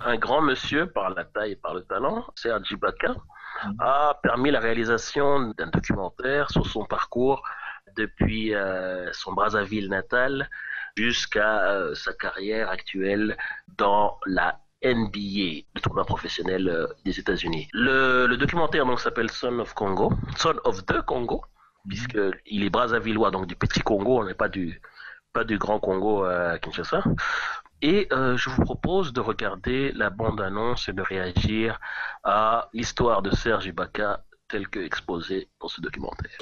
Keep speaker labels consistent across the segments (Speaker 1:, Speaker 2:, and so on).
Speaker 1: un grand monsieur par la taille et par le talent, Serge Ibaka, a permis la réalisation d'un documentaire sur son parcours depuis euh, son Brazzaville natal jusqu'à euh, sa carrière actuelle dans la NBA, le tournoi professionnel euh, des États-Unis. Le, le, documentaire donc s'appelle Son of Congo, Son of the Congo, puisque il est brazzavillois, donc du petit Congo, on n'est pas du pas du grand Congo à Kinshasa. Et euh, je vous propose de regarder la bande-annonce et de réagir à l'histoire de Serge Ibaka telle que exposée dans ce documentaire.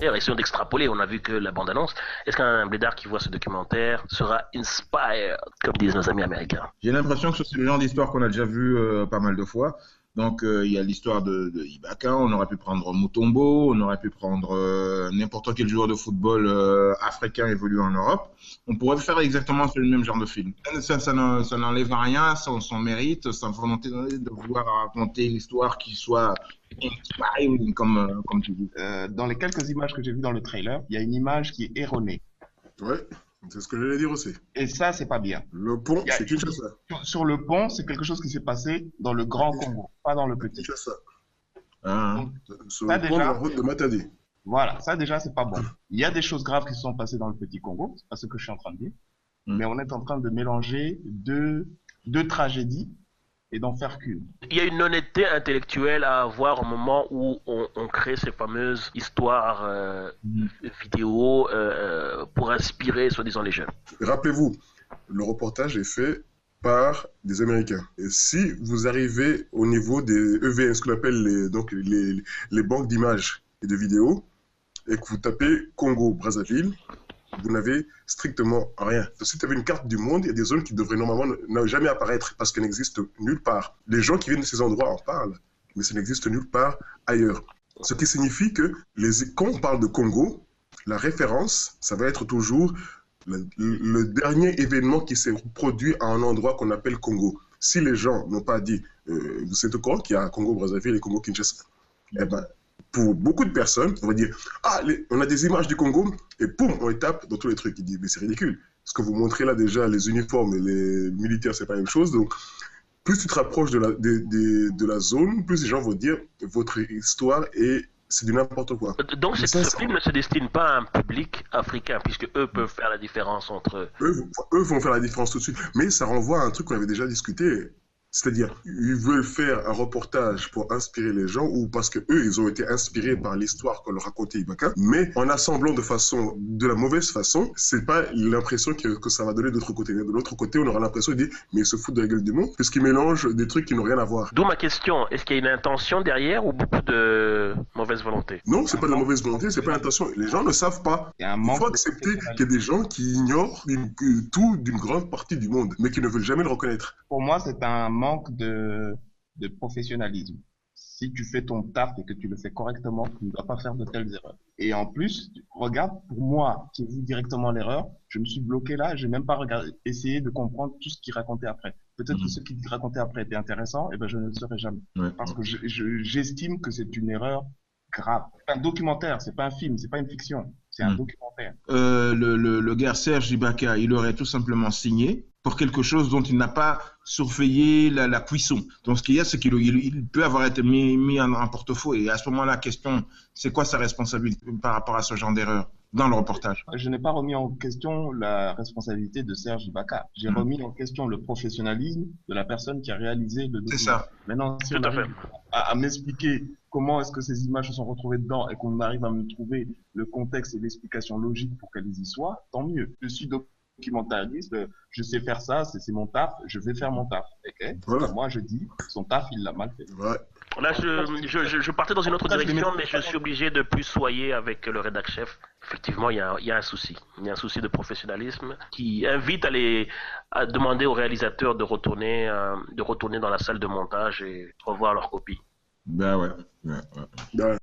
Speaker 1: Et essayons d'extrapoler, on a vu que la bande-annonce, est-ce qu'un blédard qui voit ce documentaire sera inspired, comme disent nos amis américains?
Speaker 2: J'ai l'impression que c'est le genre d'histoire qu'on a déjà vu euh, pas mal de fois. Donc euh, il y a l'histoire de, de, Ibaka, on aurait pu prendre Mutombo, on aurait pu prendre euh, n'importe quel joueur de football euh, africain évolué en Europe. On pourrait faire exactement le même genre de film. Ça, ça n'enlève rien, son, son mérite, sa volonté de vouloir raconter une histoire qui soit inspiring, comme, comme tu dis.
Speaker 3: dans les quelques images que j'ai vues dans le trailer, il y a une image qui est erronée.
Speaker 4: Ouais. C'est ce que j'allais dire aussi.
Speaker 3: Et ça, c'est pas bien.
Speaker 4: Le pont, c'est Kinshasa.
Speaker 3: Sur, sur le pont, c'est quelque chose qui s'est passé dans le Grand Congo, pas dans le petit.
Speaker 4: Kinshasa. Ah, sur le pont de la route de Matadi.
Speaker 3: Voilà, ça déjà, c'est pas bon. Il y a des choses graves qui se sont passées dans le petit Congo, c'est pas ce que je suis en train de dire. Mm. Mais on est en train de mélanger deux, deux tragédies et d'en faire qu'une.
Speaker 1: Il y a une honnêteté intellectuelle à avoir au moment où on, on crée ces fameuses histoires euh, mmh. vidéo euh, inspirer, soi-disant, les jeunes.
Speaker 4: Rappelez-vous, le reportage est fait par des Américains. Et si vous arrivez au niveau des EVN, ce qu'on appelle les, donc les, banques d'images et de vidéos, et que vous tapez Congo-Brazzaville, vous n'avez strictement rien. Si tu avais une carte du monde, il y a des zones qui devraient normalement ne jamais apparaître parce qu'elles n'existent nulle part. Les gens qui viennent de ces endroits en parlent, mais ça n'existe nulle part ailleurs. Ce qui signifie que les, quand on parle de Congo, la référence, ça va être toujours le, le dernier événement qui s'est produit à un endroit qu'on appelle Congo. Si les gens n'ont pas dit, euh, vous êtes au courant qu'il y a Congo-Brazzaville et Congo-Kinshasa, eh ben, pour beaucoup de personnes, on va dire Ah, les, on a des images du Congo, et poum, on les tape dans tous les trucs. Ils disent Mais c'est ridicule. Ce que vous montrez là déjà, les uniformes et les militaires, c'est pas la même chose. Donc, plus tu te rapproches de la, de, de, de la zone, plus les gens vont dire Votre histoire est. C'est du n'importe quoi.
Speaker 1: Donc, ce film ne se destine pas à un public africain, puisque eux peuvent faire la différence entre.
Speaker 4: Eux, eux vont faire la différence tout de suite. Mais ça renvoie à un truc qu'on avait déjà discuté c'est-à-dire, ils veulent faire un reportage pour inspirer les gens ou parce que eux, ils ont été inspirés par l'histoire qu'on leur racontait Ibaka, mais en assemblant de façon, de la mauvaise façon, c'est pas l'impression que, que, ça va donner de l'autre côté. De l'autre côté, on aura l'impression de dire, mais ils se foutent de la gueule du monde, parce qu'ils mélangent des trucs qui n'ont rien à voir.
Speaker 1: D'où ma question, est-ce qu'il y a une intention derrière ou beaucoup de mauvaise volonté?
Speaker 4: Non, c'est pas de la mauvaise volonté, c'est pas l'intention. Les gens ne savent pas. Il, il faut accepter qu'il y a des gens qui ignorent une, tout d'une grande partie du monde, mais qui ne veulent jamais le reconnaître.
Speaker 3: Pour moi, c'est un manque de, de professionnalisme. Si tu fais ton taf et que tu le fais correctement, tu ne dois pas faire de telles erreurs. Et en plus, regarde, pour moi, qui ai vu directement l'erreur, je me suis bloqué là, j'ai même pas regardé, essayé de comprendre tout ce qu'il racontait après. Peut-être mmh. que ce qu'il racontait après était intéressant, et ben je ne le saurais jamais. Ouais. Parce que j'estime que c'est une erreur grave. C'est un documentaire, c'est pas un film, c'est pas une fiction, c'est un mmh. documentaire.
Speaker 2: Euh, le, le, le gars Serge Ibaka, il aurait tout simplement signé pour quelque chose dont il n'a pas surveillé la, la, cuisson. Donc, ce qu'il y a, c'est qu'il il peut avoir été mis, mis en, en porte-faux. Et à ce moment-là, la question, c'est quoi sa responsabilité par rapport à ce genre d'erreur dans le reportage?
Speaker 3: Je n'ai pas remis en question la responsabilité de Serge Ibaka. J'ai mmh. remis en question le professionnalisme de la personne qui a réalisé le document.
Speaker 2: C'est ça.
Speaker 3: Maintenant, si on arrive à, à m'expliquer comment est-ce que ces images se sont retrouvées dedans et qu'on arrive à me trouver le contexte et l'explication logique pour qu'elles y soient, tant mieux. Je suis documentariste, je sais faire ça, c'est mon taf, je vais faire mon taf. Okay voilà. Moi, je dis, son taf, il l'a mal fait.
Speaker 4: Ouais.
Speaker 1: Là, je, je, je, partais dans une autre direction, mais je suis obligé de plus soyer avec le rédac chef. Effectivement, il y, a, il y, a, un souci. Il y a un souci de professionnalisme qui invite à, les, à demander aux réalisateurs de retourner, euh, de retourner dans la salle de montage et revoir leur copie.
Speaker 2: Ben ouais. ouais, ouais.
Speaker 4: Ben.